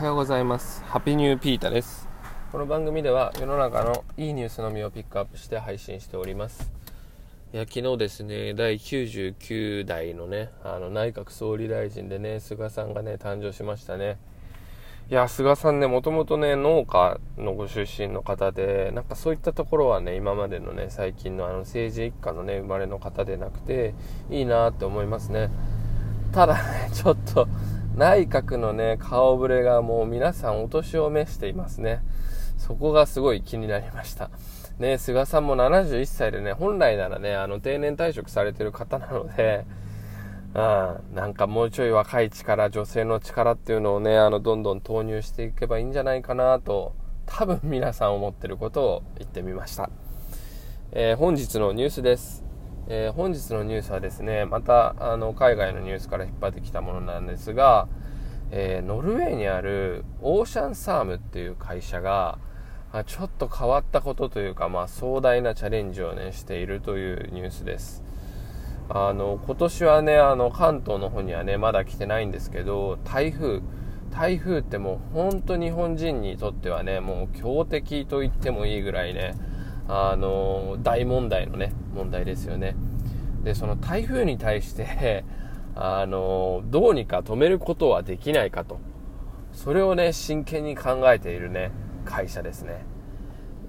はようございます。ハッピーニューピータです。この番組では世の中のいいニュースのみをピックアップして配信しております。いや昨日ですね第99代のねあの内閣総理大臣でね菅さんがね誕生しましたね。いや菅さんねもともとね農家のご出身の方でなんかそういったところはね今までのね最近のあの政治一家のね生まれの方でなくていいなって思いますね。ただねちょっと内閣のね、顔ぶれがもう皆さんお年を召していますね。そこがすごい気になりました。ね、菅さんも71歳でね、本来ならね、あの定年退職されてる方なので、うん、なんかもうちょい若い力、女性の力っていうのをね、あの、どんどん投入していけばいいんじゃないかなと、多分皆さん思ってることを言ってみました。えー、本日のニュースです。えー、本日のニュースはですね、またあの海外のニュースから引っ張ってきたものなんですが、えー、ノルウェーにあるオーシャンサームっていう会社が、あ、ちょっと変わったことというか、まあ、壮大なチャレンジを、ね、しているというニュースです。あの今年はねあの関東の方にはねまだ来てないんですけど台風台風ってもう本当日本人にとってはねもう強敵と言ってもいいぐらいねあの大問題のね問題ですよね。でその台風に対して あのどうにか止めることはできないかと。それをね真剣に考えているね会社ですね。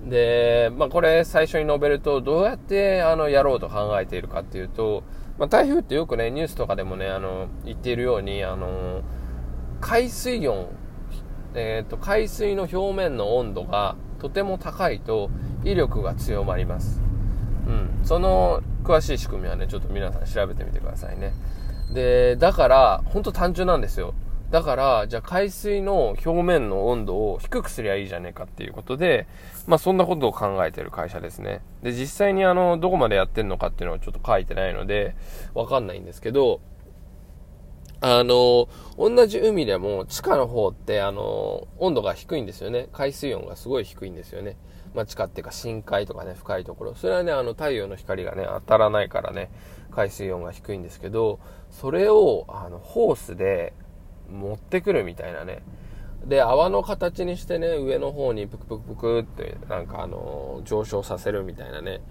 で、まあ、これ最初に述べるとどうやってあのやろうと考えているかっていうと、まあ、台風ってよくねニュースとかでもねあの言っているようにあの海水温、えーと海水の表面の温度がとても高いと威力が強まります。うん。その詳しい仕組みはね、ちょっと皆さん調べてみてくださいね。で、だから、ほんと単純なんですよ。だから、じゃあ海水の表面の温度を低くすりゃいいじゃねえかっていうことで、まあそんなことを考えてる会社ですね。で、実際にあの、どこまでやってんのかっていうのはちょっと書いてないので、わかんないんですけど、あの、同じ海でも地下の方って、あの、温度が低いんですよね。海水温がすごい低いんですよね。まあ、地下っていうか深海とかね、深いところ。それはね、あの、太陽の光がね、当たらないからね、海水温が低いんですけど、それを、あの、ホースで持ってくるみたいなね。で、泡の形にしてね、上の方にプクプクプクって、なんかあの、上昇させるみたいなね。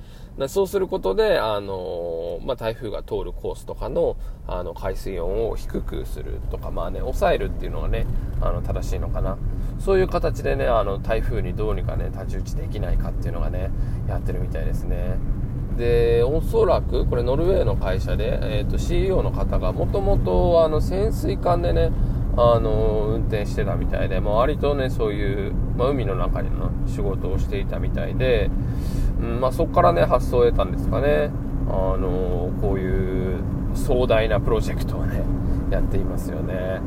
そうすることで、あの、まあ、台風が通るコースとかの、あの、海水温を低くするとか、まあね、抑えるっていうのがね、あの、正しいのかな。そういう形でね、あの、台風にどうにかね、太刀打ちできないかっていうのがね、やってるみたいですね。で、おそらく、これノルウェーの会社で、えっ、ー、と、CEO の方がもともと、あの、潜水艦でね、あの運転してたみたいで、まあ、割とねそういう、まあ、海の中での仕事をしていたみたいで、うんまあ、そこからね発想を得たんですかね。あのこういう壮大なプロジェクトをね やっていますよね。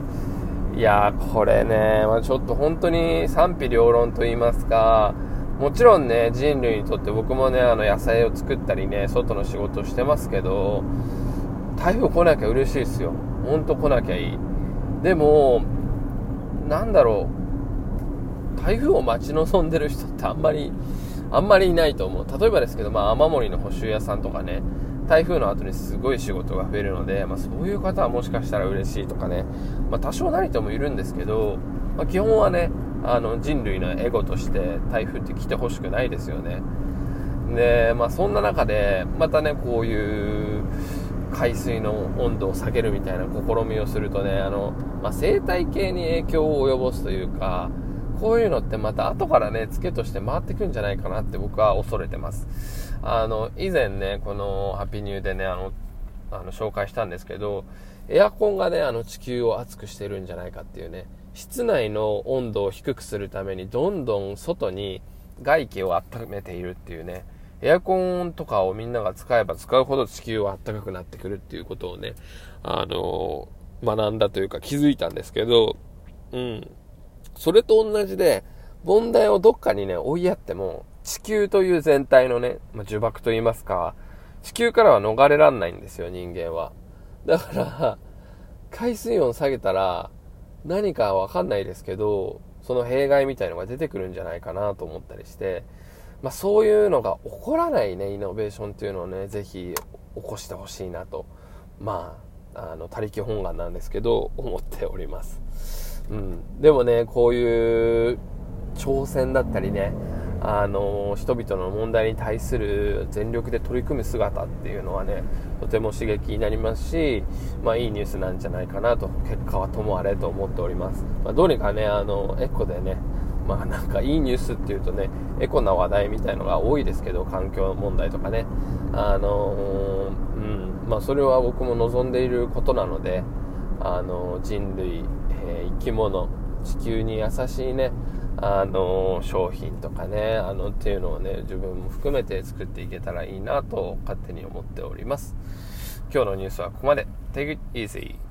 いやこれね、まあ、ちょっと本当に賛否両論と言いますかもちろんね人類にとって僕もねあの野菜を作ったりね外の仕事をしてますけど台風来なきゃ嬉しいですよ。本当来なきゃいい。でも、なんだろう、台風を待ち望んでる人ってあんまり、あんまりいないと思う。例えばですけど、まあ、雨漏りの補修屋さんとかね、台風の後にすごい仕事が増えるので、まあ、そういう方はもしかしたら嬉しいとかね、まあ、多少なりともいるんですけど、まあ、基本はね、あの人類のエゴとして台風って来てほしくないですよね。で、まあ、そんな中で、またね、こういう、海水の温度を下げるみたいな試みをするとね、あの、まあ、生態系に影響を及ぼすというか、こういうのってまた後からね、付けとして回ってくんじゃないかなって僕は恐れてます。あの、以前ね、このハピニューでね、あの、あの紹介したんですけど、エアコンがね、あの地球を熱くしてるんじゃないかっていうね、室内の温度を低くするためにどんどん外に外気を温めているっていうね、エアコンとかをみんなが使えば使うほど地球は暖かくなってくるっていうことをね、あのー、学んだというか気づいたんですけど、うん。それと同じで、問題をどっかにね、追いやっても、地球という全体のね、まあ、呪縛と言いますか、地球からは逃れらんないんですよ、人間は。だから、海水温下げたら、何かわかんないですけど、その弊害みたいのが出てくるんじゃないかなと思ったりして、まあ、そういうのが起こらないね、イノベーションっていうのをね、ぜひ起こしてほしいなと、まあ、あの、他力本願なんですけど、思っております。うん、でもねこういう挑戦だったりねあの人々の問題に対する全力で取り組む姿っていうのはねとても刺激になりますし、まあ、いいニュースなんじゃないかなと結果はともあれと思っております、まあ、どうにかねあのエコでねまあなんかいいニュースっていうとねエコな話題みたいのが多いですけど環境問題とかね。あのうん。まあそれは僕も望んでいることなのであの人類、えー、生き物地球に優しいねあの商品とかねあのっていうのをね自分も含めて作っていけたらいいなと勝手に思っております。今日のニュースはここまで。Take it easy